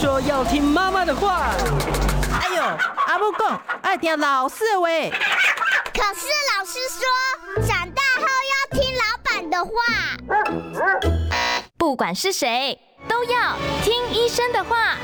说要听妈妈的话。哎呦，阿母讲爱听老师喂。可是老师说，长大后要听老板的话。不管是谁，都要听医生的话。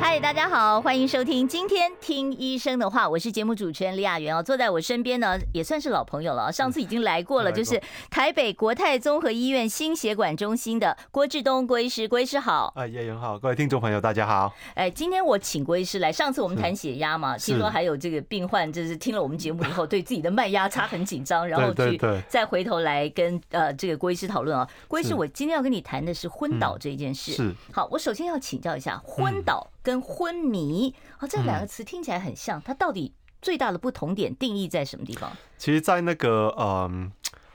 嗨，大家好，欢迎收听今天听医生的话，我是节目主持人李雅媛哦，坐在我身边呢也算是老朋友了，上次已经来过了，就是台北国泰综合医院心血管中心的郭志东郭医师，郭医师好，哎，雅媛好，各位听众朋友大家好，哎，今天我请郭医师来，上次我们谈血压嘛，听说还有这个病患就是听了我们节目以后，对自己的脉压差很紧张，然后去再回头来跟呃这个郭医师讨论啊，郭医师，我今天要跟你谈的是昏倒这件事，是。好，我首先要请教一下昏倒跟昏迷啊，这两个词听起来很像，它到底最大的不同点定义在什么地方？其实，在那个嗯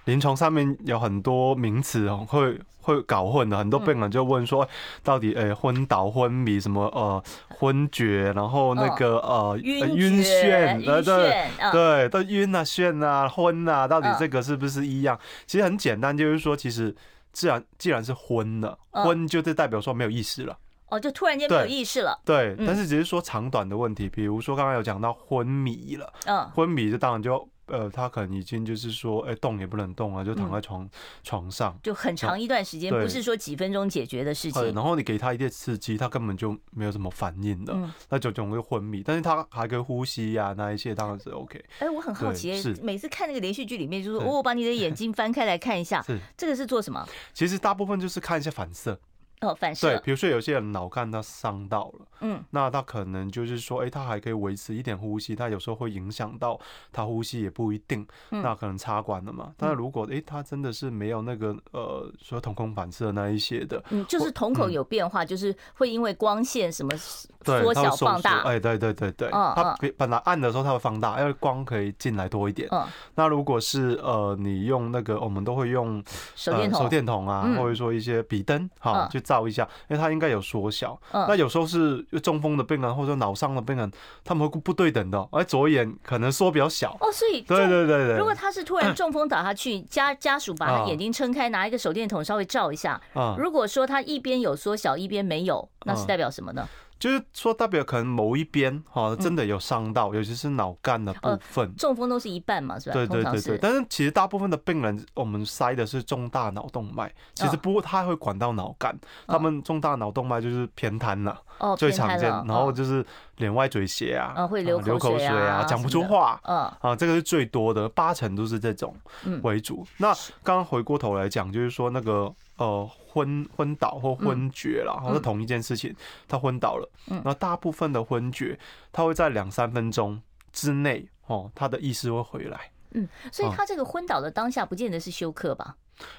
临床上面有很多名词哦，会会搞混的。很多病人就问说，到底诶昏倒、昏迷什么呃昏厥，然后那个呃晕眩，对对对，都晕啊、眩啊、昏啊，到底这个是不是一样？其实很简单，就是说，其实自然既然是昏了，昏就是代表说没有意识了。哦，就突然间没有意识了。对，对，但是只是说长短的问题。比如说刚刚有讲到昏迷了，嗯，昏迷就当然就呃，他可能已经就是说，哎，动也不能动啊，就躺在床床上，就很长一段时间，不是说几分钟解决的事情。然后你给他一点刺激，他根本就没有什么反应的，那就总会昏迷。但是他还可以呼吸呀，那一些当然是 OK。哎，我很好奇，是每次看那个连续剧里面，就是我把你的眼睛翻开来看一下，这个是做什么？其实大部分就是看一下反射。哦，反射。对，比如说有些人脑干他伤到了，嗯，那他可能就是说，哎，他还可以维持一点呼吸，他有时候会影响到他呼吸也不一定，那可能插管了嘛。但是如果哎，他真的是没有那个呃，说瞳孔反射那一些的，嗯，就是瞳孔有变化，就是会因为光线什么缩小放大，哎，对对对对，他本来暗的时候他会放大，因为光可以进来多一点。嗯，那如果是呃，你用那个，我们都会用手电筒、手电筒啊，或者说一些笔灯，哈，就。照一下，因为它应该有缩小。那有时候是中风的病人或者脑伤的病人，他们会不对等的，而左眼可能缩比较小。哦，所以对对对对，如果他是突然中风倒下去，家家属把他眼睛撑开，拿一个手电筒稍微照一下。如果说他一边有缩小，一边没有，那是代表什么呢？就是说，代表可能某一边哈真的有伤到，尤其是脑干的部分。中风都是一半嘛，是吧？对对对对。但是其实大部分的病人，我们塞的是中大脑动脉，其实不过他会管到脑干。他们中大脑动脉就是偏瘫了，最常见。然后就是脸歪嘴斜啊，会流流口水啊，讲不出话。啊，这个是最多的，八成都是这种为主。那刚刚回过头来讲，就是说那个。呃，昏昏倒或昏厥了，好，是同一件事情。他昏倒了，那大部分的昏厥，他会在两三分钟之内，哦，他的意识会回来。嗯，所以他这个昏倒的当下，不见得是休克吧？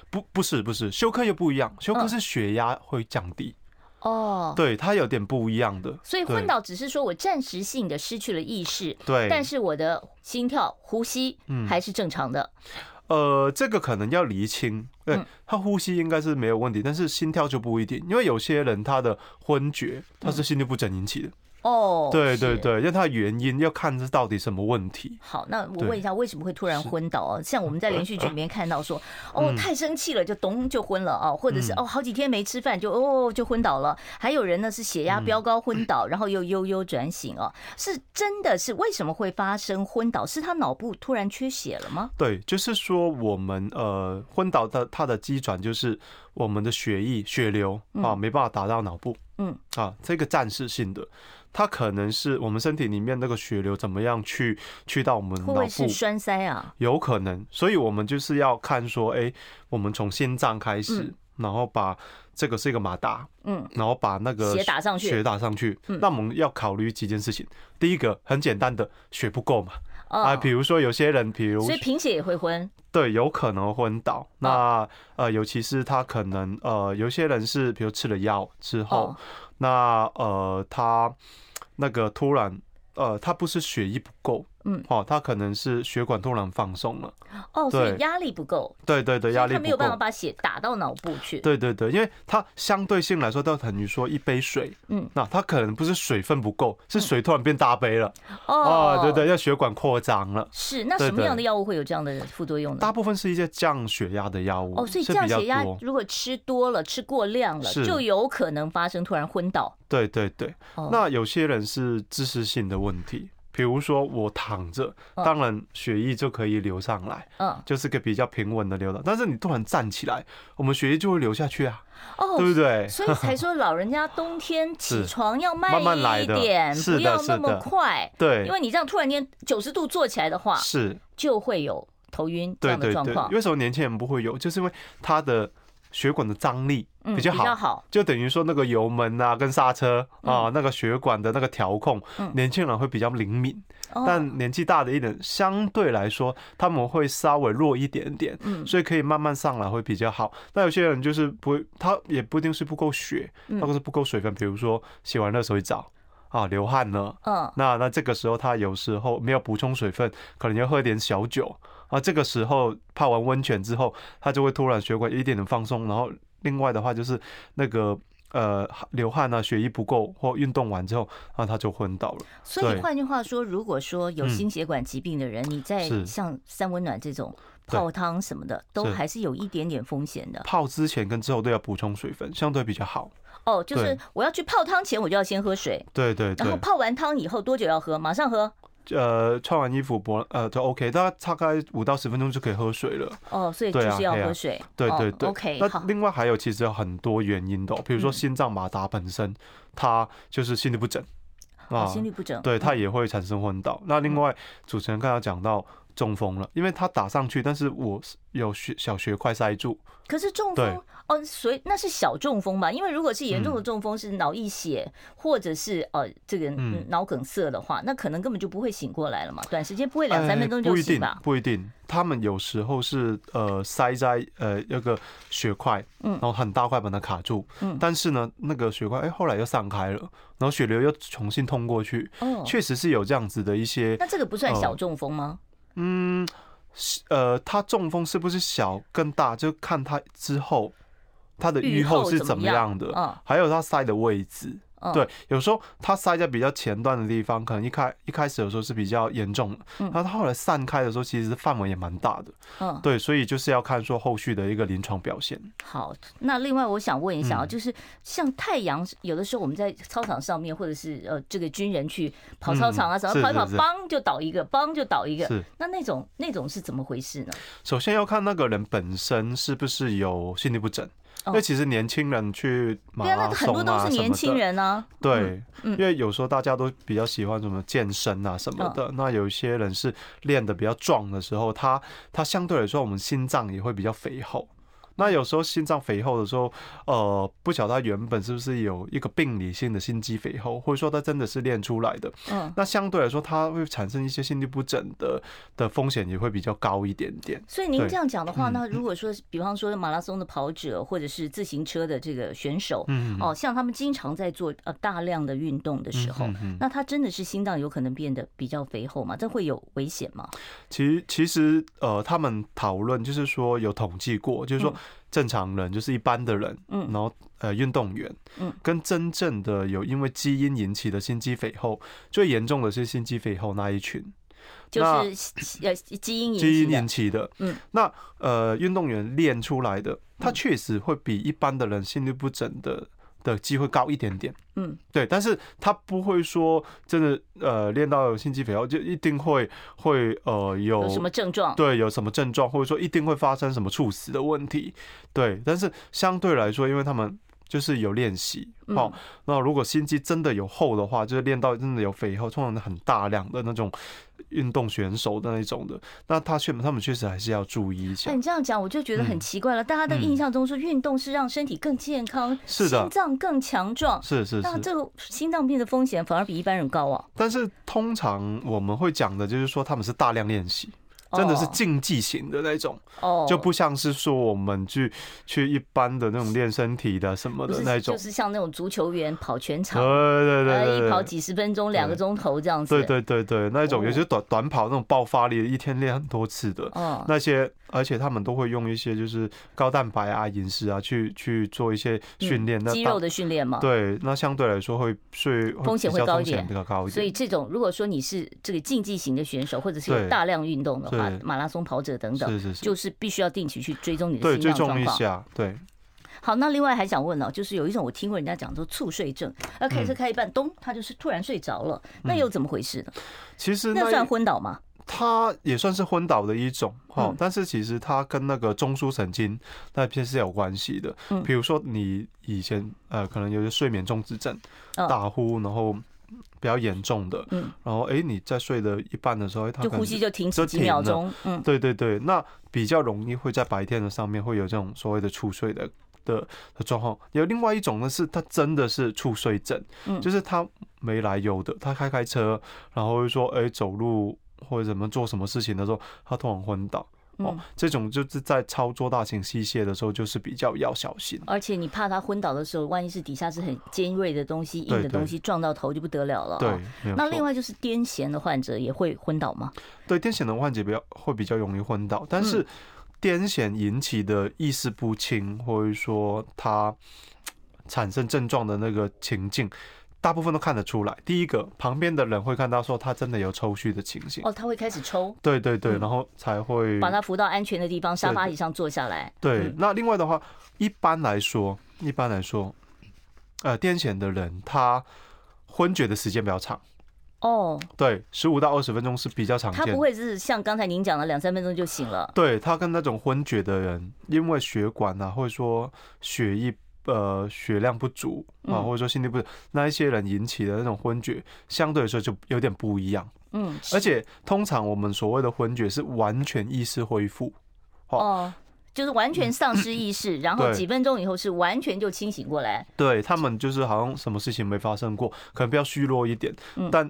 不，不是，不是，休克又不一样。休克是血压会降低。哦，对，他有点不一样的。所以昏倒只是说我暂时性的失去了意识，对，但是我的心跳、呼吸还是正常的。呃，这个可能要厘清，对，他呼吸应该是没有问题，但是心跳就不一定，因为有些人他的昏厥，他是心律不整引起的。哦，对对对，因为它的原因要看这到底什么问题。好，那我问一下，为什么会突然昏倒啊？像我们在连续剧里面看到说，哦，太生气了就咚就昏了啊，或者是哦好几天没吃饭就哦就昏倒了。还有人呢是血压飙高昏倒，然后又悠悠转醒哦，是真的是为什么会发生昏倒？是他脑部突然缺血了吗？对，就是说我们呃昏倒的它的机转就是我们的血液血流啊没办法达到脑部，嗯啊这个暂时性的。它可能是我们身体里面那个血流怎么样去去到我们脑部？会不会是栓塞啊？有可能，所以我们就是要看说，哎，我们从心脏开始，然后把这个是一个马达，嗯，然后把那个血打上去，血打上去。那我们要考虑几件事情。第一个很简单的，血不够嘛，啊，比如说有些人，比如所以贫血也会昏，对，有可能昏倒。那呃，尤其是他可能呃，有些人是比如吃了药之后，那呃他。那个突然，呃，他不是血液不够，嗯，哦，他可能是血管突然放松了，哦，所以压力不够，对对对，压力不够，他没有办法把血打到脑部去，对对对，因为它相对性来说，都等于说一杯水，嗯，那它可能不是水分不够，是水突然变大杯了，哦，对对，要血管扩张了，是，那什么样的药物会有这样的副作用呢？大部分是一些降血压的药物，哦，所以降血压如果吃多了、吃过量了，就有可能发生突然昏倒，对对对，那有些人是知识性的问题。比如说我躺着，当然血液就可以流上来，嗯，就是个比较平稳的流动。但是你突然站起来，我们血液就会流下去啊，哦，对不对？所以才说老人家冬天起 床要慢一点，不要那么快，对，因为你这样突然间九十度坐起来的话，是就会有头晕这样的状况。为什么年轻人不会有？就是因为他的。血管的张力比较好，就等于说那个油门啊跟刹车啊，那个血管的那个调控，年轻人会比较灵敏，但年纪大的一点，相对来说他们会稍微弱一点点，所以可以慢慢上来会比较好。那有些人就是不会，他也不一定是不够血，或者是不够水分，比如说洗完热水澡啊流汗了，那那这个时候他有时候没有补充水分，可能要喝点小酒。啊，这个时候泡完温泉之后，他就会突然血管一点点放松，然后另外的话就是那个呃流汗啊，血液不够或运动完之后，啊他就昏倒了。所以换句话说，如果说有心血管疾病的人，你在像三温暖这种泡汤什么的，都还是有一点点风险的。泡之前跟之后都要补充水分，相对比较好。哦，就是我要去泡汤前，我就要先喝水。对对。然后泡完汤以后多久要喝？马上喝。呃，穿完衣服不呃就 OK，大概大概五到十分钟就可以喝水了。哦，所以就是要喝水。对对对，OK。那另外还有其实有很多原因的，比如说心脏马达本身，它就是心律不整啊，心律不整，对，它也会产生昏倒。那另外主持人刚刚讲到中风了，因为他打上去，但是我有血小血块塞住。可是中风哦，所以那是小中风吧？因为如果是严重的中风，是脑溢血或者是呃这个脑梗塞的话，那可能根本就不会醒过来了嘛。短时间不会两三分钟就醒吧？不一定，他们有时候是呃塞在呃那个血块，嗯然后很大块把它卡住，嗯但是呢那个血块哎后来又散开了，然后血流又重新通过去，确实是有这样子的一些。那这个不算小中风吗？嗯。呃，他中风是不是小更大，就看他之后他的愈后是怎么样的，还有他塞的位置。对，有时候它塞在比较前段的地方，可能一开一开始的时候是比较严重的，然后它后来散开的时候，其实范围也蛮大的。嗯，对，所以就是要看说后续的一个临床表现。好，那另外我想问一下啊，就是像太阳，有的时候我们在操场上面，或者是呃这个军人去跑操场啊，什么跑一跑，邦就倒一个，邦就倒一个。是，那那种那种是怎么回事呢？首先要看那个人本身是不是有心律不整。因为其实年轻人去马拉松啊，很多都是年轻人啊。对，因为有时候大家都比较喜欢什么健身啊什么的。那有一些人是练得比较壮的时候，他他相对来说，我们心脏也会比较肥厚。那有时候心脏肥厚的时候，呃，不晓得他原本是不是有一个病理性的心肌肥厚，或者说他真的是练出来的。嗯。那相对来说，它会产生一些心律不整的的风险也会比较高一点点。所以您这样讲的话，那如果说，比方说马拉松的跑者或者是自行车的这个选手，嗯，哦，像他们经常在做呃大量的运动的时候，那他真的是心脏有可能变得比较肥厚吗？这会有危险吗？其实其实呃，他们讨论就是说有统计过，就是说。正常人就是一般的人，嗯，然后呃运动员，嗯，跟真正的有因为基因引起的心肌肥厚，最严重的是心肌肥厚那一群，就是呃基因基因引起的，嗯，那呃运动员练出来的，他确实会比一般的人心律不整的。的机会高一点点，嗯，对，但是他不会说真的，呃，练到有心肌肥厚就一定会会呃有，有什么症状？对，有什么症状，或者说一定会发生什么猝死的问题？对，但是相对来说，因为他们就是有练习，好，那如果心肌真的有厚的话，就是练到真的有肥厚，通常很大量的那种。运动选手的那种的，那他确他们确实还是要注意一下。那你这样讲，我就觉得很奇怪了。大家的印象中说，运动是让身体更健康，是的，心脏更强壮，是是是。那这个心脏病的风险反而比一般人高啊。但是通常我们会讲的就是说，他们是大量练习。真的是竞技型的那种，哦，就不像是说我们去去一般的那种练身体的什么的那种，就是像那种足球员跑全场，对对对对，一跑几十分钟、两个钟头这样子，对对对对，那种有些短短跑那种爆发力，一天练很多次的，那些。而且他们都会用一些就是高蛋白啊饮食啊去去做一些训练，那、嗯、肌肉的训练嘛。对，那相对来说会睡风险会高一点，比较高一点。所以这种如果说你是这个竞技型的选手，或者是有大量运动的话，马拉松跑者等等，是是是，必须要定期去追踪你的心脏状况。一下，对。好，那另外还想问呢，就是有一种我听过人家讲说猝睡症，那开车开一半，咚，他就是突然睡着了，那又怎么回事呢？其实那算昏倒吗？它也算是昏倒的一种哈，但是其实它跟那个中枢神经那片是有关系的。比如说你以前呃可能有些睡眠中止症，打呼然后比较严重的，嗯。然后哎你在睡的一半的时候，他就呼吸就停止几秒钟，嗯，对对对，那比较容易会在白天的上面会有这种所谓的猝睡的的的状况。有另外一种呢，是他真的是猝睡症，嗯。就是他没来由的，他开开车，然后会说哎走路。或者怎么做什么事情的时候，他突然昏倒哦，这种就是在操作大型器械的时候，就是比较要小心。而且你怕他昏倒的时候，万一是底下是很尖锐的东西、硬的东西撞到头就不得了了。对，那另外就是癫痫的患者也会昏倒吗？对，癫痫的患者比较会比较容易昏倒，但是癫痫引起的意识不清，或者说他产生症状的那个情境。大部分都看得出来。第一个，旁边的人会看到说他真的有抽搐的情形。哦，他会开始抽。对对对，然后才会把他扶到安全的地方，沙发椅上坐下来。对，那另外的话，一般来说，一般来说，呃，癫痫的人他昏厥的时间比较长。哦，对，十五到二十分钟是比较常见。他不会是像刚才您讲的两三分钟就醒了。对，他跟那种昏厥的人，因为血管啊，或者说血液。呃，血量不足啊，或者说心力不足，那一些人引起的那种昏厥，相对来说就有点不一样。嗯，而且通常我们所谓的昏厥是完全意识恢复。哦，就是完全丧失意识，然后几分钟以后是完全就清醒过来。对，他们就是好像什么事情没发生过，可能比较虚弱一点。但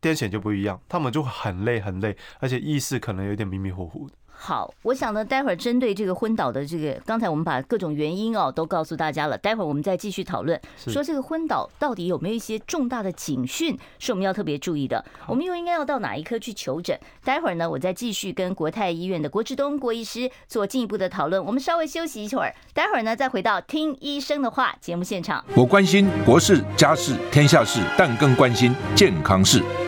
癫痫就不一样，他们就很累很累，而且意识可能有点迷迷糊糊的。好，我想呢，待会儿针对这个昏倒的这个，刚才我们把各种原因哦都告诉大家了。待会儿我们再继续讨论，说这个昏倒到底有没有一些重大的警讯是我们要特别注意的？我们又应该要到哪一科去求诊？待会儿呢，我再继续跟国泰医院的郭志东郭医师做进一步的讨论。我们稍微休息一会儿，待会儿呢再回到听医生的话节目现场。我关心国事、家事、天下事，但更关心健康事。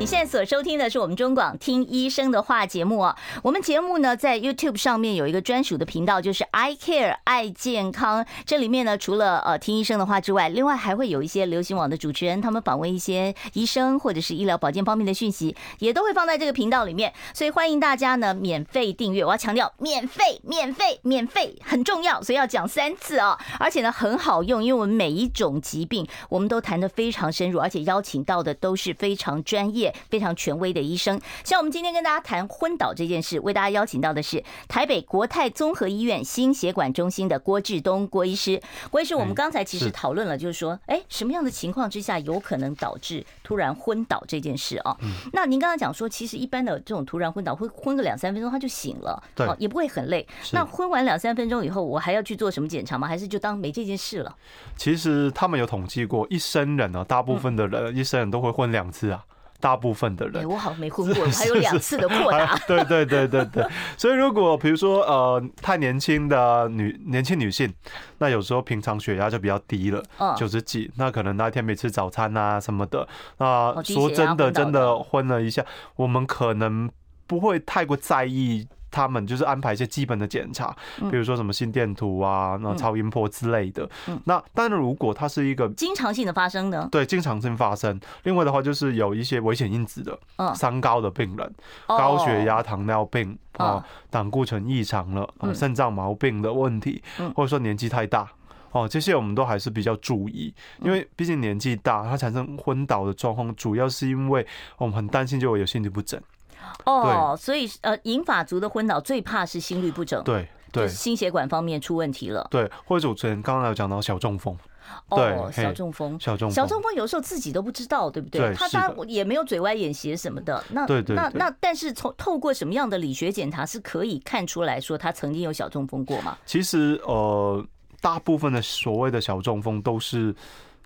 你现在所收听的是我们中广听医生的话节目哦。我们节目呢在 YouTube 上面有一个专属的频道，就是 I Care 爱健康。这里面呢除了呃听医生的话之外，另外还会有一些流行网的主持人，他们访问一些医生或者是医疗保健方面的讯息，也都会放在这个频道里面。所以欢迎大家呢免费订阅。我要强调，免费、免费、免费很重要，所以要讲三次哦。而且呢很好用，因为我们每一种疾病我们都谈得非常深入，而且邀请到的都是非常专业。非常权威的医生，像我们今天跟大家谈昏倒这件事，为大家邀请到的是台北国泰综合医院心血管中心的郭志东郭医师。郭医师，我们刚才其实讨论了，就是说，哎，什么样的情况之下有可能导致突然昏倒这件事啊？那您刚刚讲说，其实一般的这种突然昏倒，会昏个两三分钟他就醒了，对，也不会很累。那昏完两三分钟以后，我还要去做什么检查吗？还是就当没这件事了？其实他们有统计过，一生人呢，大部分的人一生人都会昏两次啊。大部分的人，我好像没昏过，还有两次的扩大。对对对对对，所以如果比如说呃太年轻的女年轻女性，那有时候平常血压就比较低了，九十几，那可能那天没吃早餐啊什么的，那说真的。真的昏了一下，我们可能不会太过在意。他们就是安排一些基本的检查，比如说什么心电图啊，那超音波之类的。那当然，如果它是一个经常性的发生的，对，经常性发生。另外的话，就是有一些危险因子的，三高的病人，高血压、糖尿病啊，胆固醇异常了，肾脏毛病的问题，或者说年纪太大。哦，这些我们都还是比较注意，因为毕竟年纪大，它产生昏倒的状况，主要是因为我们很担心就会有心律不整。哦，所以呃，银发族的昏倒最怕是心律不整，对对，心血管方面出问题了。对，或者主持人刚刚有讲到小中风，哦，小中风，小中小中风有时候自己都不知道，对不对？他他也没有嘴歪眼斜什么的。那对对，那那但是从透过什么样的理学检查是可以看出来说他曾经有小中风过吗？其实呃，大部分的所谓的小中风都是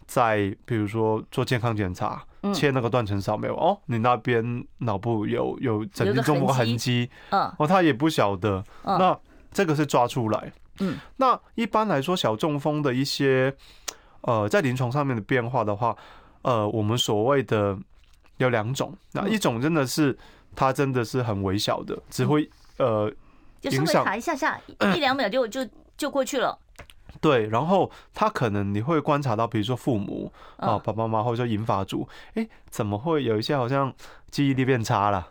在比如说做健康检查。切那个断层扫描哦，你那边脑部有有整经中风痕迹，嗯，哦，他也不晓得，那这个是抓出来，嗯，那一般来说小中风的一些呃在临床上面的变化的话，呃，我们所谓的有两种，那一种真的是它真的是很微小的，只会呃影响卡一下下一两秒就就就过去了。对，然后他可能你会观察到，比如说父母啊、爸爸妈妈或者说银发族，哎，怎么会有一些好像记忆力变差了？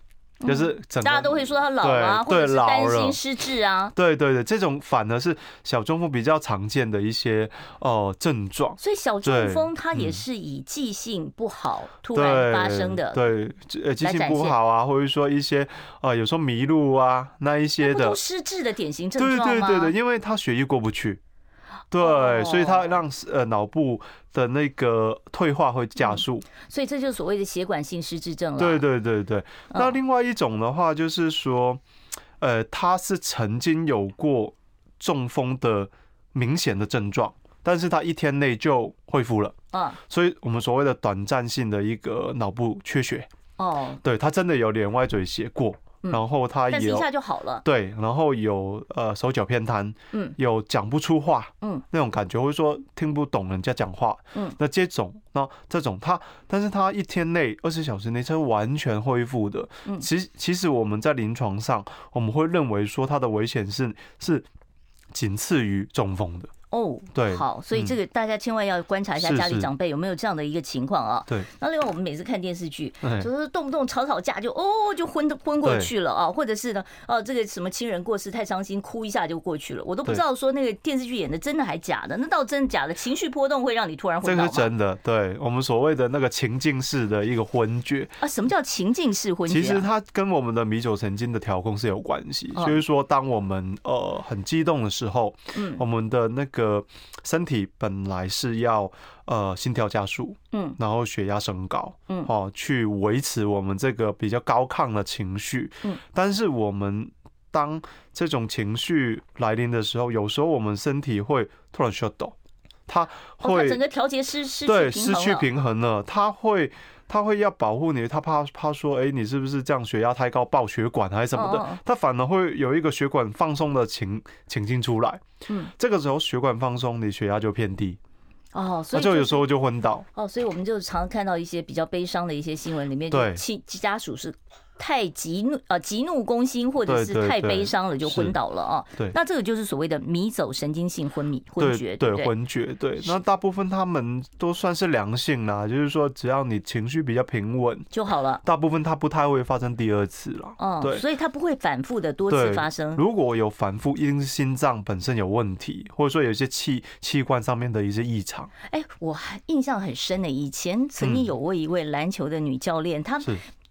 就是整个大家都会说他老啊，或者是担心失智啊。对对对，这种反而是小中风比较常见的一些哦症状。所以小中风它也是以记性不好突然发生的。对，呃，记性不好啊，或者说一些啊，有时候迷路啊，那一些的失智的典型症状对对对，因为他血液过不去。对，所以它让呃脑部的那个退化会加速，所以这就是所谓的血管性失智症了。对对对对，那另外一种的话就是说，呃，他是曾经有过中风的明显的症状，但是他一天内就恢复了。嗯，所以我们所谓的短暂性的一个脑部缺血。哦，对，他真的有脸歪嘴斜过。然后他也一下就好了，对，然后有呃手脚偏瘫，嗯，有讲不出话，嗯，那种感觉，或者说听不懂人家讲话，嗯，那这种，那这种他，但是他一天内二十小时内是完全恢复的，嗯，其实其实我们在临床上我们会认为说他的危险是是仅次于中风的。哦，对，好，所以这个大家千万要观察一下家里长辈有没有这样的一个情况啊。对。那另外我们每次看电视剧，就是动不动吵吵架就哦就昏昏过去了啊，或者是呢，哦这个什么亲人过世太伤心，哭一下就过去了。我都不知道说那个电视剧演的真的还假的，那到真的假的？情绪波动会让你突然昏倒吗？这是真的，对我们所谓的那个情境式的一个昏厥啊。什么叫情境式昏厥？其实它跟我们的迷走神经的调控是有关系。就是说，当我们呃很激动的时候，嗯，我们的那个身身体本来是要呃心跳加速，嗯，然后血压升高，嗯，哦，去维持我们这个比较高亢的情绪，嗯，但是我们当这种情绪来临的时候，有时候我们身体会突然 shut down，它会整个调节失失对失去平衡了，他会他会要保护你，他怕怕说，哎，你是不是这样血压太高爆血管还是什么的，他反而会有一个血管放松的情情境出来。嗯，这个时候血管放松，你血压就偏低，哦，所以就有时候就昏倒。哦，所以我们就常看到一些比较悲伤的一些新闻，里面就亲家属是。太急怒呃，急怒攻心，或者是太悲伤了就昏倒了啊。对，那这个就是所谓的迷走神经性昏迷昏厥，对昏厥。对，那大部分他们都算是良性啦，就是说只要你情绪比较平稳就好了。大部分它不太会发生第二次了。嗯，对，所以它不会反复的多次发生。如果有反复，一定是心脏本身有问题，或者说有一些器器官上面的一些异常。哎，我还印象很深的，以前曾经有过一位篮球的女教练，她。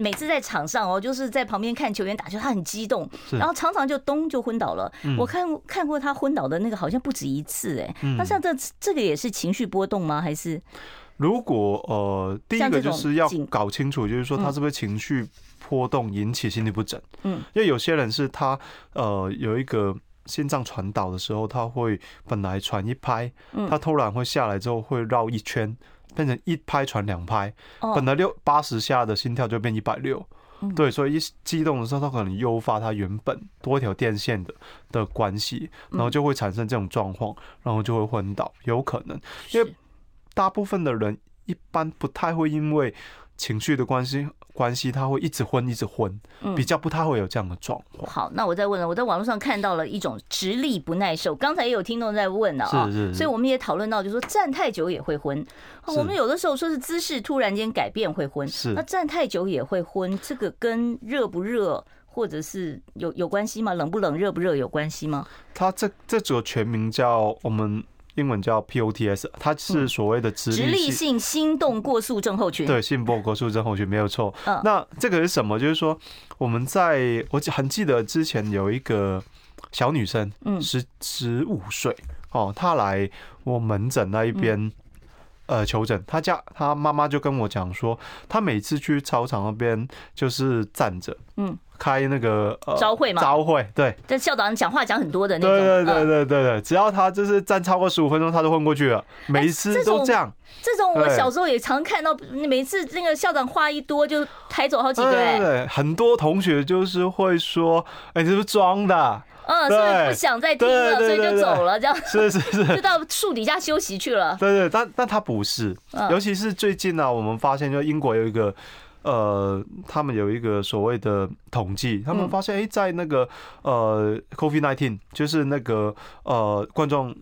每次在场上哦，就是在旁边看球员打球，他很激动，然后常常就咚就昏倒了。我看看过他昏倒的那个，好像不止一次哎。那像这这个也是情绪波动吗？还是？如果呃，第一个就是要搞清楚，就是说他是不是情绪波动引起心律不整？嗯，因为有些人是他呃有一个心脏传导的时候，他会本来传一拍，他突然会下来之后会绕一圈。变成一拍传两拍，本来六八十下的心跳就变一百六，对，所以一激动的时候，它可能诱发它原本多一条电线的的关系，然后就会产生这种状况，然后就会昏倒，有可能，因为大部分的人一般不太会因为情绪的关系。关系他会一直昏，一直昏，比较不太会有这样的状况。好，那我再问了，我在网络上看到了一种直立不耐受，刚才也有听众在问了啊，所以我们也讨论到，就是说站太久也会昏。我们有的时候说是姿势突然间改变会昏，是那站太久也会昏，这个跟热不热或者是有有关系吗？冷不冷、热不热有关系吗？它这这组全名叫我们英文叫 POTS，它是所谓的直直立性心动过速症候群。对，心动过速症候群没有错。那这个是什么？就是说我们在我很记得之前有一个小女生，嗯，十十五岁哦，她来我门诊那一边。呃，求诊，他家他妈妈就跟我讲说，他每次去操场那边就是站着，嗯，开那个呃朝会嘛，朝会，对，这校长讲话讲很多的那种，对对对对对对，只要他就是站超过十五分钟，他就昏过去了，每一次都这样。这种我小时候也常看到，每次那个校长话一多就抬走好几个，对对，很多同学就是会说，哎，这是装的。嗯，所以不想再听了，所以就走了，这样是是是，就到树底下休息去了。对对，但但他不是，尤其是最近呢，我们发现就英国有一个，呃，他们有一个所谓的统计，他们发现哎，在那个呃，COVID-19，就是那个呃，冠状。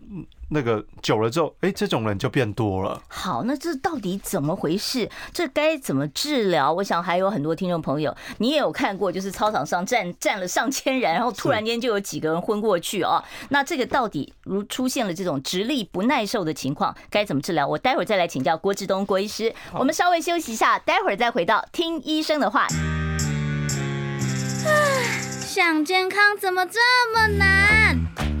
那个久了之后，哎，这种人就变多了。好，那这到底怎么回事？这该怎么治疗？我想还有很多听众朋友，你也有看过，就是操场上站站了上千人，然后突然间就有几个人昏过去啊。那这个到底如出现了这种直立不耐受的情况，该怎么治疗？我待会儿再来请教郭志东郭医师。我们稍微休息一下，待会儿再回到听医生的话。想健康怎么这么难？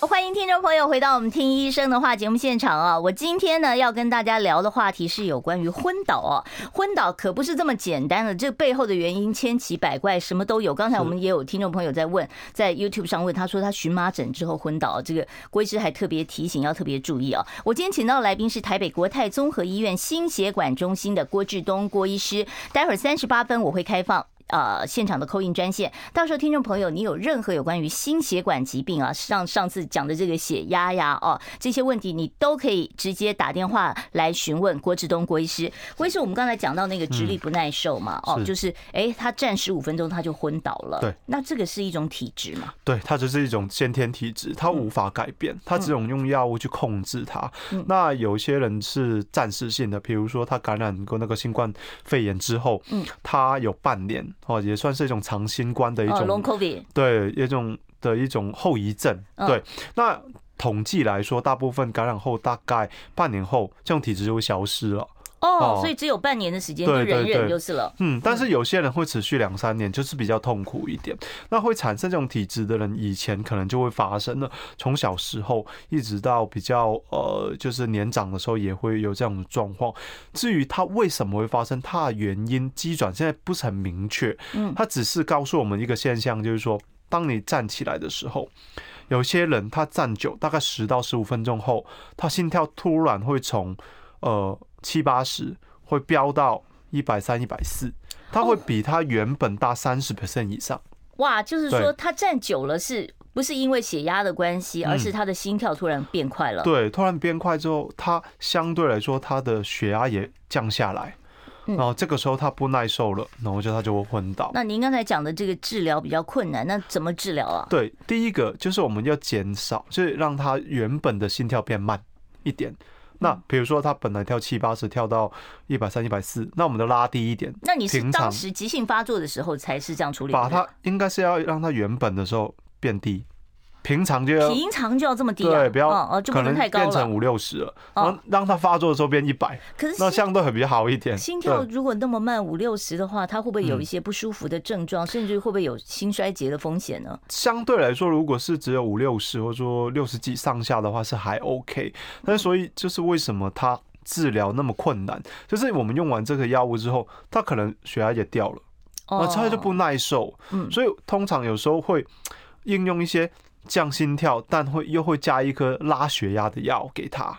欢迎听众朋友回到我们听医生的话节目现场啊！我今天呢要跟大家聊的话题是有关于昏倒哦。昏倒可不是这么简单的，这背后的原因千奇百怪，什么都有。刚才我们也有听众朋友在问，在 YouTube 上问，他说他荨麻疹之后昏倒，这个郭医师还特别提醒要特别注意啊！我今天请到的来宾是台北国泰综合医院心血管中心的郭志东郭医师，待会儿三十八分我会开放。呃，现场的 call in 专线，到时候听众朋友，你有任何有关于心血管疾病啊，上上次讲的这个血压呀，哦，这些问题，你都可以直接打电话来询问郭志东郭医师。郭医师，我们刚才讲到那个直立不耐受嘛，哦，就是哎，他站十五分钟他就昏倒了。对，那这个是一种体质嘛？对，它就是一种先天体质，它无法改变，它只能用药物去控制它。那有些人是暂时性的，比如说他感染过那个新冠肺炎之后，嗯，他有半年。哦，也算是一种长新冠的一种，long COVID，对，一种的一种后遗症。对，那统计来说，大部分感染后大概半年后，这种体质就会消失了。哦，所以只有半年的时间，就忍忍就是了。嗯，但是有些人会持续两三年，就是比较痛苦一点。那会产生这种体质的人，以前可能就会发生了。从小时候一直到比较呃，就是年长的时候，也会有这样的状况。至于他为什么会发生，它的原因机转现在不是很明确。嗯，他只是告诉我们一个现象，就是说，当你站起来的时候，有些人他站久，大概十到十五分钟后，他心跳突然会从呃。七八十会飙到一百三、一百四，它会比它原本大三十 percent 以上。哇，就是说它站久了，是不是因为血压的关系，而是他的心跳突然变快了？对，突然变快之后，它相对来说它的血压也降下来，然后这个时候它不耐受了，然后就它就会昏倒。那您刚才讲的这个治疗比较困难，那怎么治疗啊？对，第一个就是我们要减少，就是让它原本的心跳变慢一点。那比如说他本来跳七八十，跳到一百三、一百四，那我们就拉低一点。那你是当时急性发作的时候才是这样处理？把它应该是要让它原本的时候变低。平常就要平常就要这么低，对，不要哦，就不能太高，变成五六十了，然后让它发作的时候变一百，可是那相对会比较好一点。心跳如果那么慢五六十的话，它会不会有一些不舒服的症状，甚至会不会有心衰竭的风险呢？相对来说，如果是只有五六十或者说六十几上下的话，是还 OK。但是所以就是为什么它治疗那么困难，就是我们用完这个药物之后，它可能血压也掉了，那它就不耐受。嗯，所以通常有时候会应用一些。降心跳，但会又会加一颗拉血压的药给他。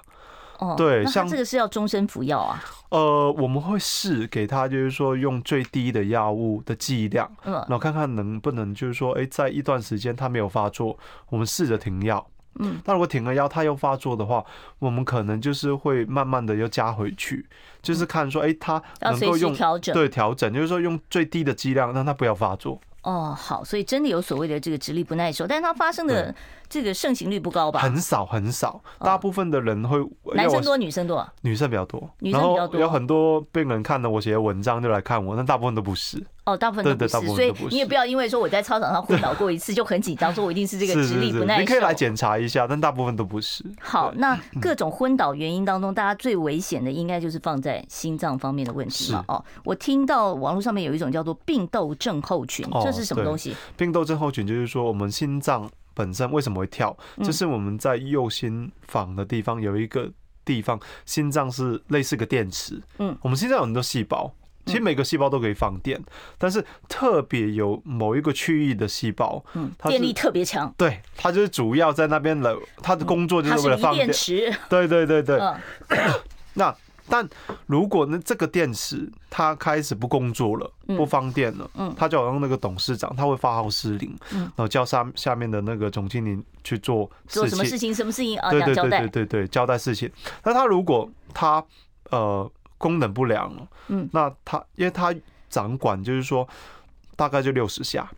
哦，对，像这个是要终身服药啊。呃，我们会试给他，就是说用最低的药物的剂量，嗯，然后看看能不能，就是说，哎，在一段时间他没有发作，我们试着停药。嗯，那如果停了药，他又发作的话，我们可能就是会慢慢的又加回去，就是看说，哎，他能够用调整，对，调整，就是说用最低的剂量让他不要发作。哦，好，所以真的有所谓的这个直立不耐受，但是它发生的这个盛行率不高吧？很少很少，大部分的人会男生多女生多，女生比较多，女生比较多，有很多病人看了我写的文章就来看我，但大部分都不是。哦，大部分都不是，所以你也不要因为说我在操场上昏倒过一次就很紧张，说我一定是这个直立不耐受。你可以来检查一下，但大部分都不是。好，那各种昏倒原因当中，大家最危险的应该就是放在心脏方面的问题嘛。哦，我听到网络上面有一种叫做病窦症候群，这是什么东西？病窦症候群就是说我们心脏本身为什么会跳，就是我们在右心房的地方有一个地方，心脏是类似个电池。嗯，我们心脏有很多细胞。其实每个细胞都可以放电，但是特别有某一个区域的细胞，嗯，电力特别强，对，它就是主要在那边的，它的工作就是为了放电。池，对对对对。那但如果呢，这个电池它开始不工作了，不放电了，嗯，它就好像那个董事长，他会发号施令，嗯，然后叫下下面的那个总经理去做做什么事情，什么事情啊？对对对对对对，交代事情。那他如果他呃。功能不良，嗯，那他因为他掌管就是说大概就六十下，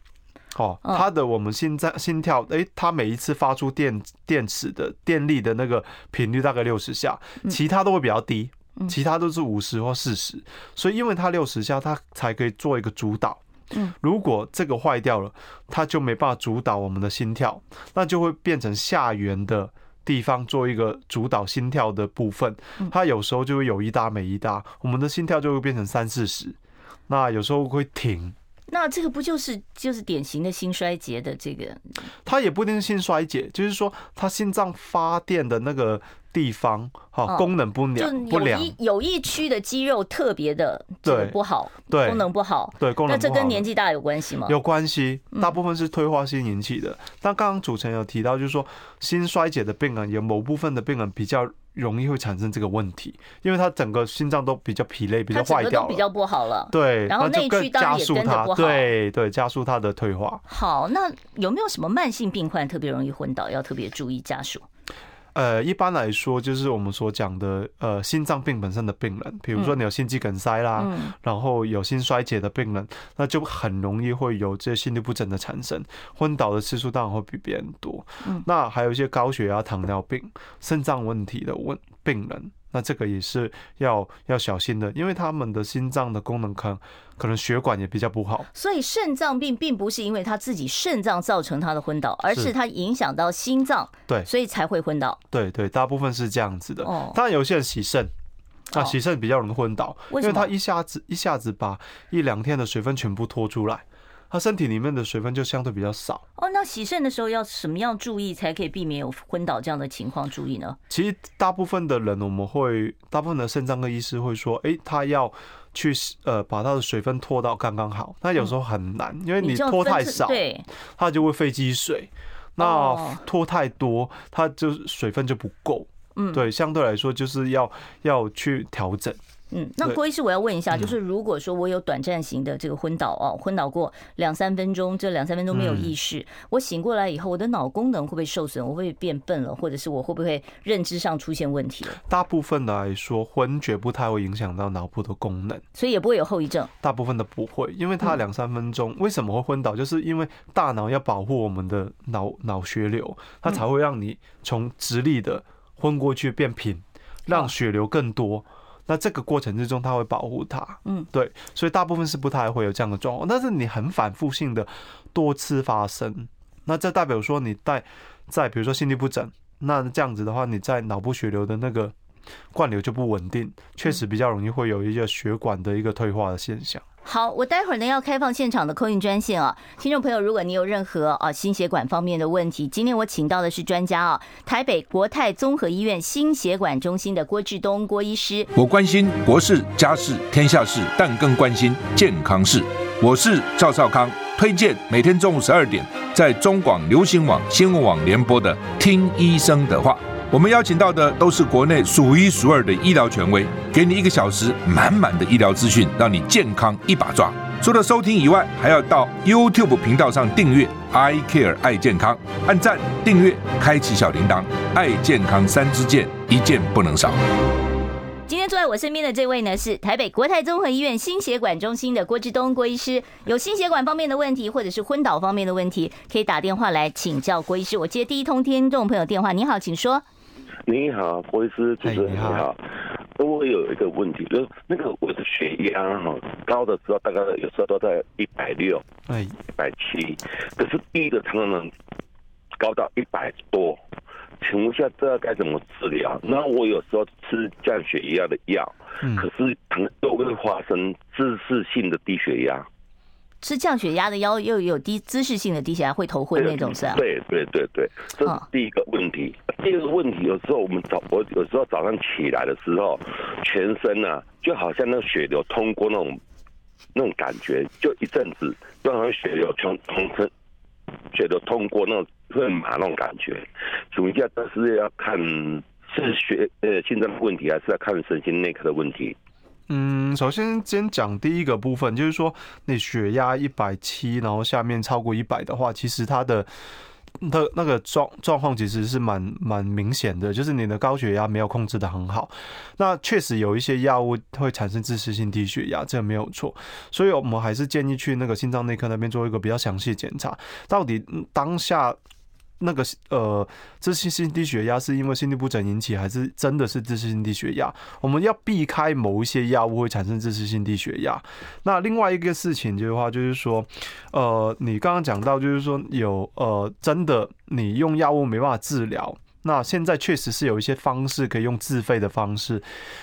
哦，他的我们心脏心跳，诶，他每一次发出电电池的电力的那个频率大概六十下，其他都会比较低，其他都是五十或四十，所以因为他六十下，他才可以做一个主导，嗯，如果这个坏掉了，他就没办法主导我们的心跳，那就会变成下缘的。地方做一个主导心跳的部分，它有时候就会有一搭没一搭，我们的心跳就会变成三四十，那有时候会停。那这个不就是就是典型的心衰竭的这个？它也不一定是心衰竭，就是说它心脏发电的那个。地方哈功能不良，不良，有一区的肌肉特别的对不好，对功能不好，对功能。那这跟年纪大有关系吗？有关系，大部分是退化性引起的。但刚刚主持人有提到，就是说心衰竭的病人有某部分的病人比较容易会产生这个问题，因为他整个心脏都比较疲累，比较坏掉，比较不好了。对，然后内区当然也跟着不好，对对，加速他的退化。好，那有没有什么慢性病患特别容易昏倒，要特别注意家属？呃，一般来说，就是我们所讲的呃心脏病本身的病人，比如说你有心肌梗塞啦，嗯、然后有心衰竭的病人，那就很容易会有这些心律不整的产生，昏倒的次数当然会比别人多。嗯、那还有一些高血压、糖尿病、肾脏问题的问病人。那这个也是要要小心的，因为他们的心脏的功能可能可能血管也比较不好。所以肾脏病并不是因为他自己肾脏造成他的昏倒，而是他影响到心脏，对，所以才会昏倒。对对，大部分是这样子的。哦，当然有些人洗肾，啊，洗肾比较容易昏倒，因为他一下子一下子把一两天的水分全部拖出来。他身体里面的水分就相对比较少哦。那洗肾的时候要什么样注意，才可以避免有昏倒这样的情况？注意呢？其实大部分的人，我们会大部分的肾脏科医师会说，哎，他要去呃把他的水分拖到刚刚好。那有时候很难，因为你拖太少，对，他就会肺积水。那拖太多，他就水分就不够。嗯，对，相对来说就是要要去调整。嗯，那郭医师，我要问一下，就是如果说我有短暂型的这个昏倒哦，昏倒过两三分钟，这两三分钟没有意识，我醒过来以后，我的脑功能会不会受损？我会变笨了，或者是我会不会认知上出现问题？大部分的来说，昏厥不太会影响到脑部的功能，所以也不会有后遗症。大部分的不会，因为它两三分钟为什么会昏倒？就是因为大脑要保护我们的脑脑血流，它才会让你从直立的昏过去变平，让血流更多。那这个过程之中，他会保护它，嗯，对，所以大部分是不太会有这样的状况。但是你很反复性的多次发生，那这代表说你在在比如说心律不整，那这样子的话，你在脑部血流的那个灌流就不稳定，确实比较容易会有一个血管的一个退化的现象。好，我待会儿呢要开放现场的 call in 专线啊，听众朋友，如果你有任何啊心血管方面的问题，今天我请到的是专家啊，台北国泰综合医院心血管中心的郭志东郭医师。我关心国事家事天下事，但更关心健康事。我是赵少康，推荐每天中午十二点在中广流行网新闻网联播的《听医生的话》。我们邀请到的都是国内数一数二的医疗权威，给你一个小时满满的医疗资讯，让你健康一把抓。除了收听以外，还要到 YouTube 频道上订阅 I Care 爱健康，按赞、订阅、开启小铃铛，爱健康三支箭，一件不能少。今天坐在我身边的这位呢，是台北国泰综合医院心血管中心的郭志东郭医师。有心血管方面的问题，或者是昏倒方面的问题，可以打电话来请教郭医师。我接第一通听众朋友电话，你好，请说。你好，郭医师，主持人你好。我有一个问题，就是那个我的血压哈高的时候，大概有时候都在一百六，哎，一百七，可是低的常常能高到一百多。请问一下，这该怎么治疗？那我有时候吃降血压的药，嗯、可是可能又会发生姿势性的低血压。吃降血压的药又有低姿势性的低血压，会头昏那种是吧？对对对对，这是第一个问题。哦、第二个问题，有时候我们早，我有时候早上起来的时候，全身呢、啊、就好像那个血流通过那种那种感觉，就一阵子就好像血流从从身血流通过那种。会麻那种感觉，请问一下，但是要看是血呃心脏的问题，还是要看神经内科的问题？嗯，首先先讲第一个部分，就是说你血压一百七，然后下面超过一百的话，其实它的。那那个状状况其实是蛮蛮明显的，就是你的高血压没有控制的很好。那确实有一些药物会产生姿势性低血压，这没有错。所以我们还是建议去那个心脏内科那边做一个比较详细的检查，到底当下。那个呃，自信性低血压是因为心律不整引起，还是真的是自信性低血压？我们要避开某一些药物会产生自信性低血压。那另外一个事情就是话，就是说，呃，你刚刚讲到，就是说有呃，真的你用药物没办法治疗。那现在确实是有一些方式可以用自费的方式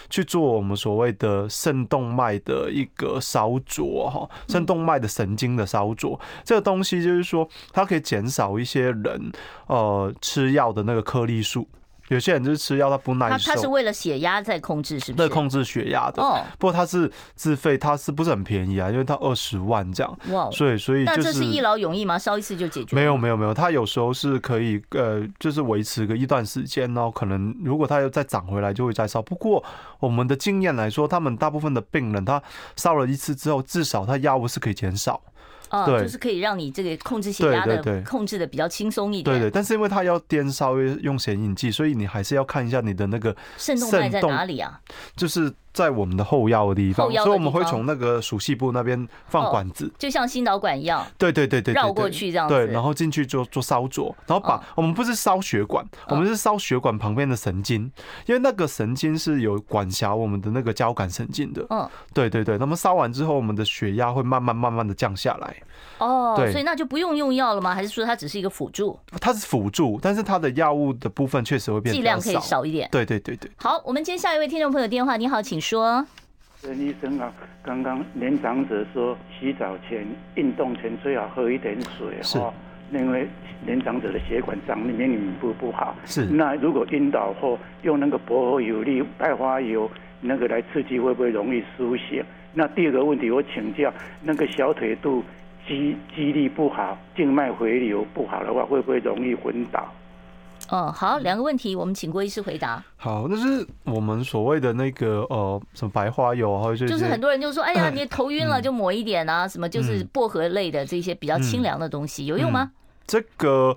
去做我们所谓的肾动脉的一个烧灼哈，肾动脉的神经的烧灼，这个东西就是说它可以减少一些人呃吃药的那个颗粒数。有些人就是吃药，他不耐受。他他是为了血压在控制，是不是？对，控制血压的。哦。不过他是自费，他是不是很便宜啊？因为他二十万这样。哇。所以所以就是。那这是一劳永逸吗？烧一次就解决？没有没有没有，他有时候是可以呃，就是维持个一段时间，然后可能如果他又再涨回来，就会再烧。不过我们的经验来说，他们大部分的病人，他烧了一次之后，至少他药物是可以减少。哦，就是可以让你这个控制血压的控制的比较轻松一点。对对，但是因为它要颠稍微，用显影剂，所以你还是要看一下你的那个肾动脉在哪里啊？就是。在我们的后腰的地方，所以我们会从那个属系部那边放管子，就像心导管一样。对对对对，绕过去这样子。对，然后进去做做烧灼，然后把我们不是烧血管，我们是烧血管旁边的神经，因为那个神经是有管辖我们的那个交感神经的。嗯，对对对，那么烧完之后，我们的血压会慢慢慢慢的降下来。哦，对，所以那就不用用药了吗？还是说它只是一个辅助？它是辅助，但是它的药物的部分确实会变，剂量可以少一点。对对对对。好，我们接下一位听众朋友电话，你好，请说。陈医生啊，刚刚年长者说洗澡前、运动前最好喝一点水哈，因为年长者的血管上里面不不好。是。那如果晕倒后用那个薄荷油粒、白花油那个来刺激，会不会容易输血？那第二个问题，我请教，那个小腿肚肌肌力不好、静脉回流不好的话，会不会容易昏倒？哦，好，两个问题，我们请郭医师回答。好，那是我们所谓的那个呃，什么白花油，还有就是很多人就说，哎呀，你头晕了就抹一点啊，什么就是薄荷类的这些比较清凉的东西，有用吗？这个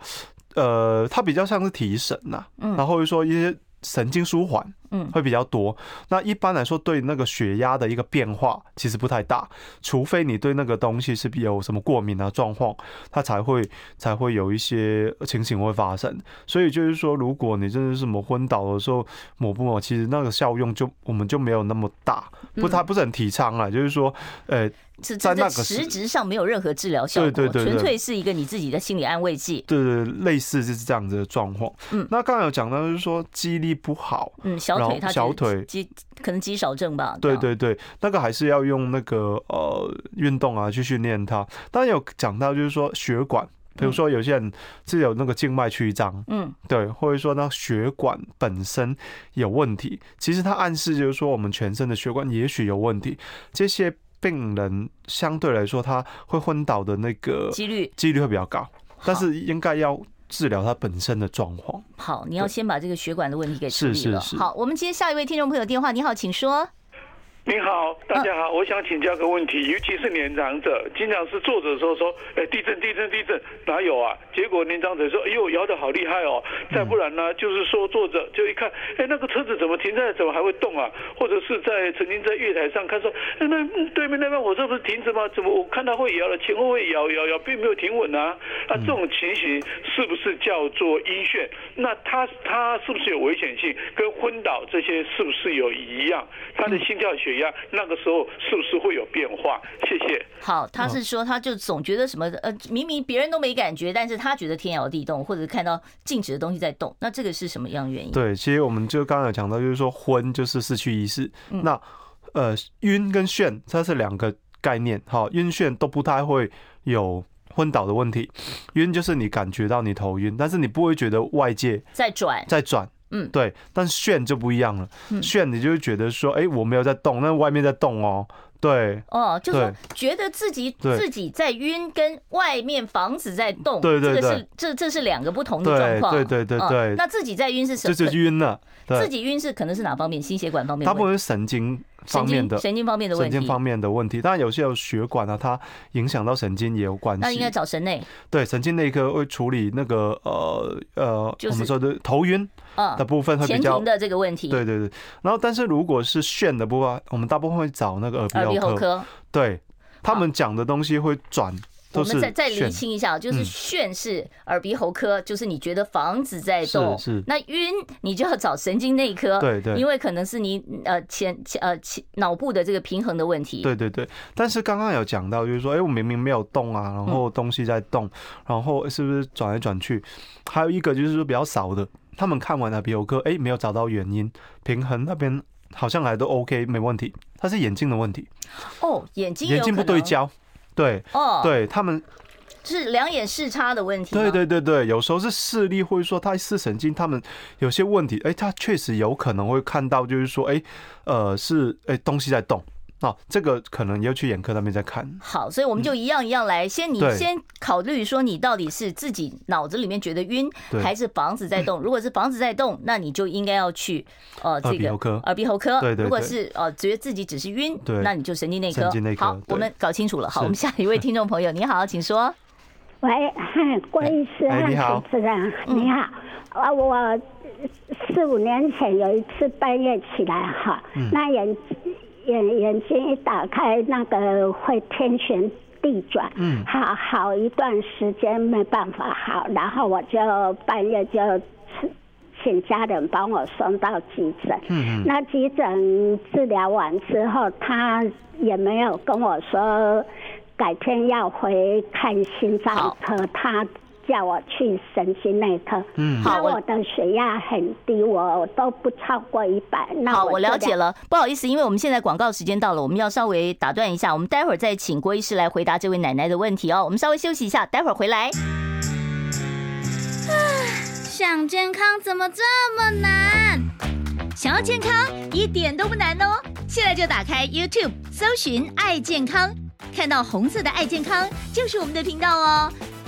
呃，它比较像是提神呐，然后又说一些。神经舒缓，嗯，会比较多。那一般来说，对那个血压的一个变化其实不太大，除非你对那个东西是有什么过敏啊状况，它才会才会有一些情形会发生。所以就是说，如果你真的是什么昏倒的时候抹不抹，其实那个效用就我们就没有那么大，不，它不是很提倡啊。就是说，呃。是在那个实质上没有任何治疗效果，对对对，纯粹是一个你自己的心理安慰剂。对对，类似就是这样子的状况。嗯，那刚才有讲到就是说记忆力不好，嗯，小腿他小腿肌可能肌少症吧。对对对，那个还是要用那个呃运动啊去训练它。当然有讲到就是说血管，比如说有些人是有那个静脉曲张，嗯，对，或者说那血管本身有问题，其实它暗示就是说我们全身的血管也许有问题，这些。病人相对来说，他会昏倒的那个几率几率会比较高，但是应该要治疗他本身的状况。好，你要先把这个血管的问题给处理了。是是是。好，我们接下一位听众朋友电话。你好，请说。您好，大家好，我想请教个问题，尤其是年长者，经常是坐着的时候说，哎，地震，地震，地震，哪有啊？结果年长者说，哎呦，摇得好厉害哦。再不然呢，就是说坐着就一看，哎，那个车子怎么停在，怎么还会动啊？或者是在曾经在月台上看说，哎，那对面那边我这不是停着吗？怎么我看到会摇了，前后会摇摇摇，并没有停稳啊？那这种情形是不是叫做晕眩？那他他是不是有危险性？跟昏倒这些是不是有一样？他的心跳血压那个时候是不是会有变化？谢谢。好，他是说他就总觉得什么呃，明明别人都没感觉，但是他觉得天摇地动，或者看到静止的东西在动，那这个是什么样原因？对，其实我们就刚刚有讲到，就是说昏就是失去意识，嗯、那呃晕跟眩它是两个概念，哈，晕眩都不太会有昏倒的问题，晕就是你感觉到你头晕，但是你不会觉得外界在转在转。嗯，对，但是眩就不一样了。眩，你就会觉得说，哎，我没有在动，那外面在动哦。对，哦，就是觉得自己自己在晕，跟外面房子在动，对对对，这个是这这是两个不同的状况。对对对对，那自己在晕是什么？就是晕了。自己晕是可能是哪方面？心血管方面？它不会是神经方面的，神经方面的问题，神经方面的问题。当然有些有血管啊，它影响到神经也有关系。那应该找神内。对，神经内科会处理那个呃呃，我们说的头晕的部分会比较的这个问题。对对对。然后，但是如果是炫的部分，我们大部分会找那个耳鼻喉科。对，他们讲的东西会转。我们再再理清一下，就是眩是耳鼻喉科，就是你觉得房子在动，是那晕你就要找神经内科，对对，因为可能是你呃前呃前脑部的这个平衡的问题。对对对，但是刚刚有讲到，就是说，哎，我明明没有动啊，然后东西在动，然后是不是转来转去？还有一个就是说比较少的，他们看完耳鼻喉科，哎，没有找到原因，平衡那边好像还都 OK，没问题，他是眼睛的问题。哦，眼睛眼睛不对焦。对，哦，对他们是两眼视差的问题。对对对对，有时候是视力，或者说他视神经，他们有些问题，哎，他确实有可能会看到，就是说，哎，呃，是哎东西在动。哦，这个可能要去眼科那边再看。好，所以我们就一样一样来，先你先考虑说你到底是自己脑子里面觉得晕，还是房子在动。如果是房子在动，那你就应该要去呃这个耳鼻喉科。耳鼻喉科。对对。如果是呃觉得自己只是晕，那你就神经内科。神经内科。好，我们搞清楚了。好，我们下一位听众朋友，你好，请说。喂，郭医师，你好，主持人，你好。啊，我四五年前有一次半夜起来哈，那眼。眼眼睛一打开，那个会天旋地转，嗯，好好一段时间没办法好，然后我就半夜就请家人帮我送到急诊，嗯，那急诊治疗完之后，他也没有跟我说改天要回看心脏科，他。叫我去神经内科，嗯，好，我的血压很低，我都不超过一百。那好，我了解了，不好意思，因为我们现在广告时间到了，我们要稍微打断一下，我们待会儿再请郭医师来回答这位奶奶的问题哦。我们稍微休息一下，待会儿回来。想健康怎么这么难？想要健康一点都不难哦，现在就打开 YouTube 搜寻“爱健康”，看到红色的“爱健康”就是我们的频道哦。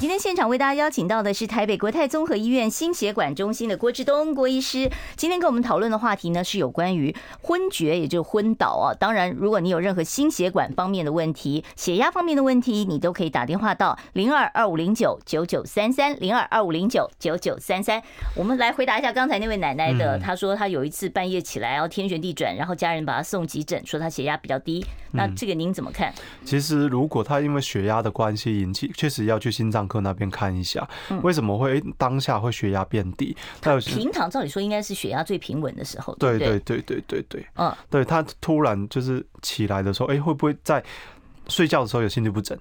今天现场为大家邀请到的是台北国泰综合医院心血管中心的郭志东郭医师。今天跟我们讨论的话题呢，是有关于昏厥，也就是昏倒啊。当然，如果你有任何心血管方面的问题、血压方面的问题，你都可以打电话到零二二五零九九九三三零二二五零九九九三三。我们来回答一下刚才那位奶奶的，她说她有一次半夜起来，然后天旋地转，然后家人把她送急诊，说她血压比较低。那这个您怎么看？其实，如果她因为血压的关系引起，确实要去心脏科那边看一下，为什么会当下会血压变低？他平躺照理说应该是血压最平稳的时候，对对对对对对，嗯，对他突然就是起来的时候，哎，会不会在睡觉的时候有心律不整？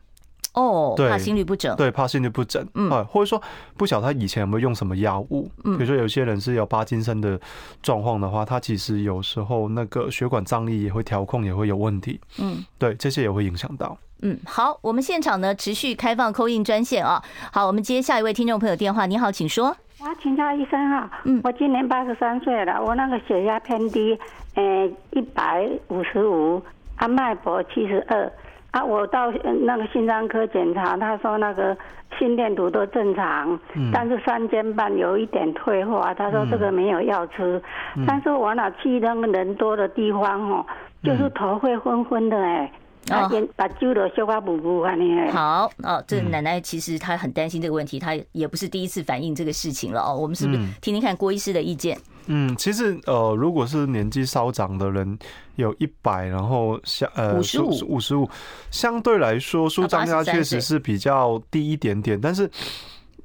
哦，对，怕心律不整，对，怕心律不整，嗯，或者说不晓得他以前有没有用什么药物，嗯比如说有些人是有帕金森的状况的话，他其实有时候那个血管张力也会调控，也会有问题，嗯，对，这些也会影响到。嗯，好，我们现场呢持续开放 call in 专线啊。好，我们接下一位听众朋友电话。你好，请说。我要请教医生啊。嗯，我今年八十三岁了，我那个血压偏低，呃，一百五十五，啊，脉搏七十二。啊，我到那个心脏科检查，他说那个心电图都正常，嗯、但是三尖瓣有一点退化。他说这个没有药吃，嗯、但是我那去那个人多的地方哦，就是头会昏昏的哎，啊，把揪的消化补补啊你。好哦，这奶奶其实她很担心这个问题，她也不是第一次反映这个事情了哦。我们是不是听听看郭医师的意见？嗯，其实呃，如果是年纪稍长的人，有一百，然后相呃五十五五十五，相对来说，舒张压确实是比较低一点点，但是。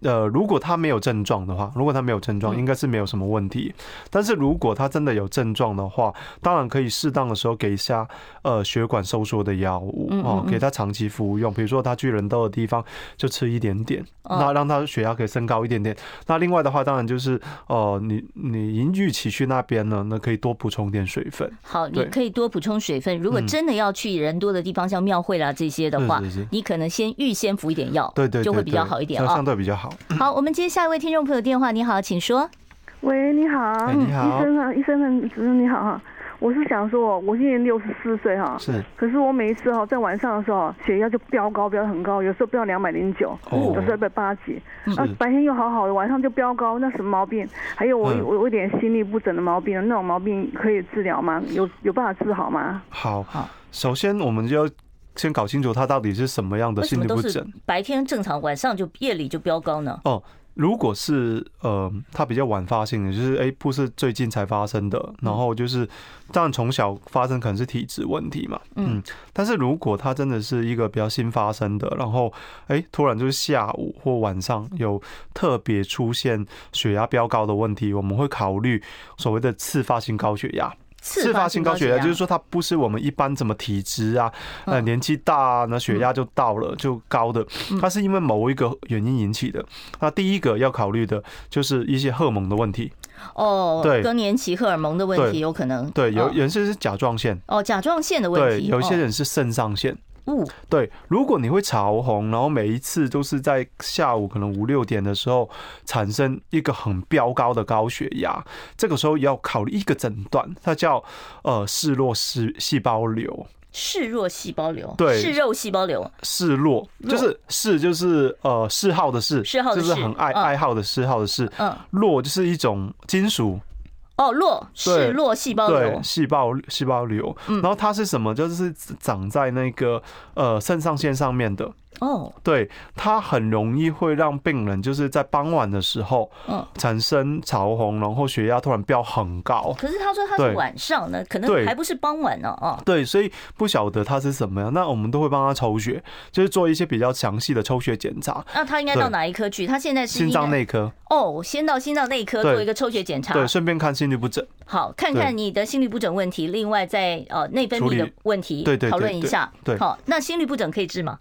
呃，如果他没有症状的话，如果他没有症状，应该是没有什么问题。嗯、但是如果他真的有症状的话，当然可以适当的时候给一下呃血管收缩的药物哦，给他长期服用。比如说他去人多的地方就吃一点点，那让他血压可以升高一点点。那另外的话，当然就是呃，你你营育期去那边呢，那可以多补充点水分。好，你可以多补充水分。如果真的要去人多的地方，像庙会啦这些的话，你可能先预先服一点药，对对，就会比较好一点啊，相对比较好。好，我们接下一位听众朋友电话。你好，请说。喂，你好，你好，医生啊，医生主任你好哈。我是想说，我今年六十四岁哈，是。可是我每一次哈，在晚上的时候，血压就飙高，飙很高，有时候飙两百零九，有时候一百八几。啊，白天又好好的，晚上就飙高，那什么毛病？还有我我有点心律不整的毛病，那种毛病可以治疗吗？有有办法治好吗？好好，首先我们就要。先搞清楚他到底是什么样的心律不整。白天正常，晚上就夜里就飙高呢？哦，如果是呃，他比较晚发性的，就是哎，不是最近才发生的，然后就是当然从小发生可能是体质问题嘛，嗯。但是如果他真的是一个比较新发生的，然后哎，突然就是下午或晚上有特别出现血压飙高的问题，我们会考虑所谓的次发性高血压。次发性高血压就是说，它不是我们一般怎么体质啊，呃，年纪大啊，那血压就到了就高的，它是因为某一个原因引起的。那第一个要考虑的就是一些荷尔蒙的问题。哦，对，更年期荷尔蒙的问题有可能。对，有有些是甲状腺。哦，甲状腺的问题。对，有些人是肾上腺。雾，对，如果你会潮红，然后每一次都是在下午可能五六点的时候产生一个很飙高的高血压，这个时候要考虑一个诊断，它叫呃嗜弱细细胞瘤。嗜弱细胞瘤，对，嗜肉细胞瘤，嗜弱就是嗜就是呃嗜好的嗜，嗜好就是很爱爱好的嗜好的嗜，嗯，弱就是一种金属。哦，络是络细胞瘤，细胞细胞瘤，然后它是什么？就是长在那个呃肾上腺上面的。哦，对，它很容易会让病人就是在傍晚的时候，嗯，产生潮红，然后血压突然飙很高。可是他说他是晚上呢，可能还不是傍晚呢，啊。对，所以不晓得他是什么样。那我们都会帮他抽血，就是做一些比较详细的抽血检查。那他应该到哪一科去？他现在是心脏内科。哦，先到心脏内科做一个抽血检查，对，顺便看心律不整。好，看看你的心律不整问题，另外在呃内分泌的问题，对对，讨论一下。对，好，那心律不整可以治吗？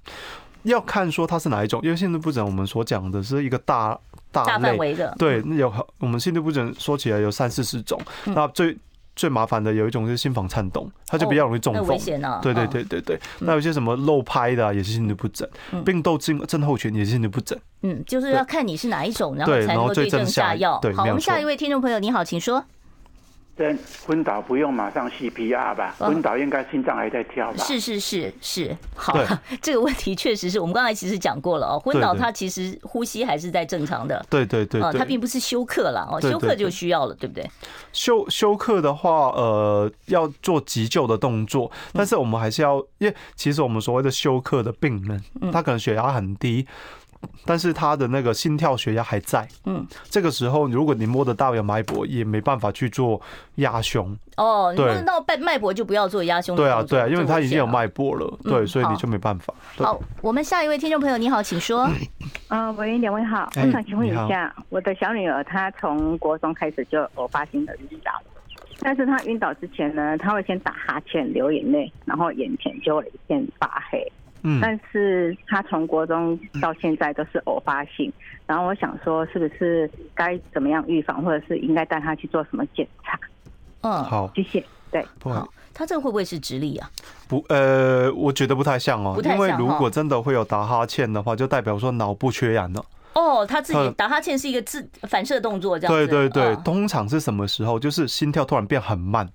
要看说它是哪一种，因为心律不整我们所讲的是一个大大范围的，对，有我们心律不整说起来有三四十种，那最最麻烦的有一种是心房颤动，它就比较容易中风，危险啊！对对对对对，那有些什么漏拍的也是心律不整，病窦症症候群也是心律不整，嗯，就是要看你是哪一种，然后才能够对症下药。好，我们下一位听众朋友，你好，请说。对，昏倒不用马上 CPR 吧？昏倒应该心脏还在跳吧？是是是是，好，这个问题确实是我们刚才其实讲过了哦。昏倒他其实呼吸还是在正常的。对对对，他并不是休克了哦，休克就需要了，对不对？休休克的话，呃，要做急救的动作，但是我们还是要，因为其实我们所谓的休克的病人，他可能血压很低。但是他的那个心跳血压还在，嗯，这个时候如果你摸得到有脉搏，也没办法去做压胸。哦，你摸得到脉脉搏就不要做压胸。对啊，对啊，因为他已经有脉搏了，对，所以你就没办法。好，我们下一位听众朋友，你好，请说。啊，喂，两位好，我想请问一下，我的小女儿她从国中开始就偶发性的晕倒，但是她晕倒之前呢，她会先打哈欠、流眼泪，然后眼前就会一片发黑。嗯，但是他从国中到现在都是偶发性，然后我想说，是不是该怎么样预防，或者是应该带他去做什么检查？嗯，好，谢谢。对，好，他这个会不会是直立啊？不，呃，我觉得不太像哦，因为如果真的会有打哈欠的话，就代表说脑部缺氧了。哦，他自己打哈欠是一个自反射动作，这样子。对对对，通常是什么时候？就是心跳突然变很慢。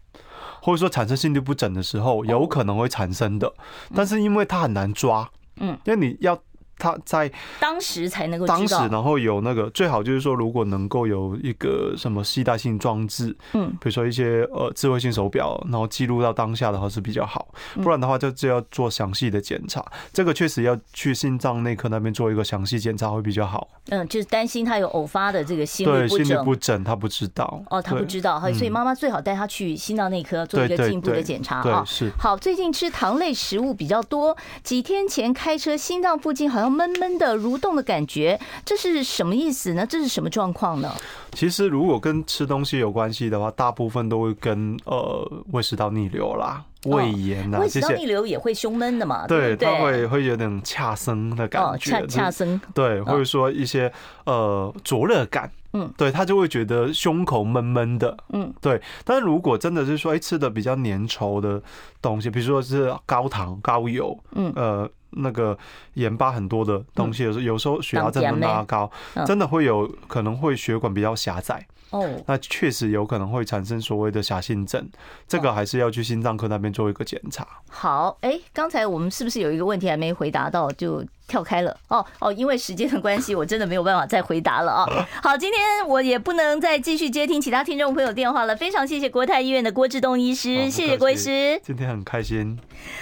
或者说产生心率不整的时候，有可能会产生的。但是因为它很难抓，嗯，因为你要。他在当时才能够当时，然后有那个最好就是说，如果能够有一个什么携带性装置，嗯，比如说一些呃智慧性手表，然后记录到当下的话是比较好，不然的话就就要做详细的检查。这个确实要去心脏内科那边做一个详细检查会比较好。嗯，就是担心他有偶发的这个心律不整，对，心律不整他不知道。哦，他不知道，所以妈妈最好带他去心脏内科做一个进一步的检查。啊。是。好，最近吃糖类食物比较多，几天前开车心脏附近好像。闷闷的蠕动的感觉，这是什么意思呢？这是什么状况呢？其实如果跟吃东西有关系的话，大部分都会跟呃胃食道逆流啦、胃炎啊，胃食道逆流也会胸闷的嘛？对，它会会有点恰生的感觉，恰恰生。对，或者说一些呃灼热感，嗯，对他就会觉得胸口闷闷的，嗯，对。但是如果真的是说，哎，吃的比较粘稠的东西，比如说是高糖高油，嗯，呃。那个盐巴很多的东西，有时有时候血压真的拉高，真的会有可能会血管比较狭窄。哦，那确实有可能会产生所谓的狭心症，这个还是要去心脏科那边做一个检查。好，哎，刚才我们是不是有一个问题还没回答到，就跳开了？哦哦，因为时间的关系，我真的没有办法再回答了啊。好，今天我也不能再继续接听其他听众朋友电话了。非常谢谢国泰医院的郭志东医师，谢谢郭医师。今天很开心。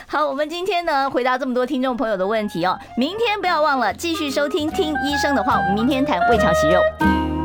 好，我们今天呢回答这么多听众朋友的问题哦。明天不要忘了继续收听听医生的话，我们明天谈胃肠息肉。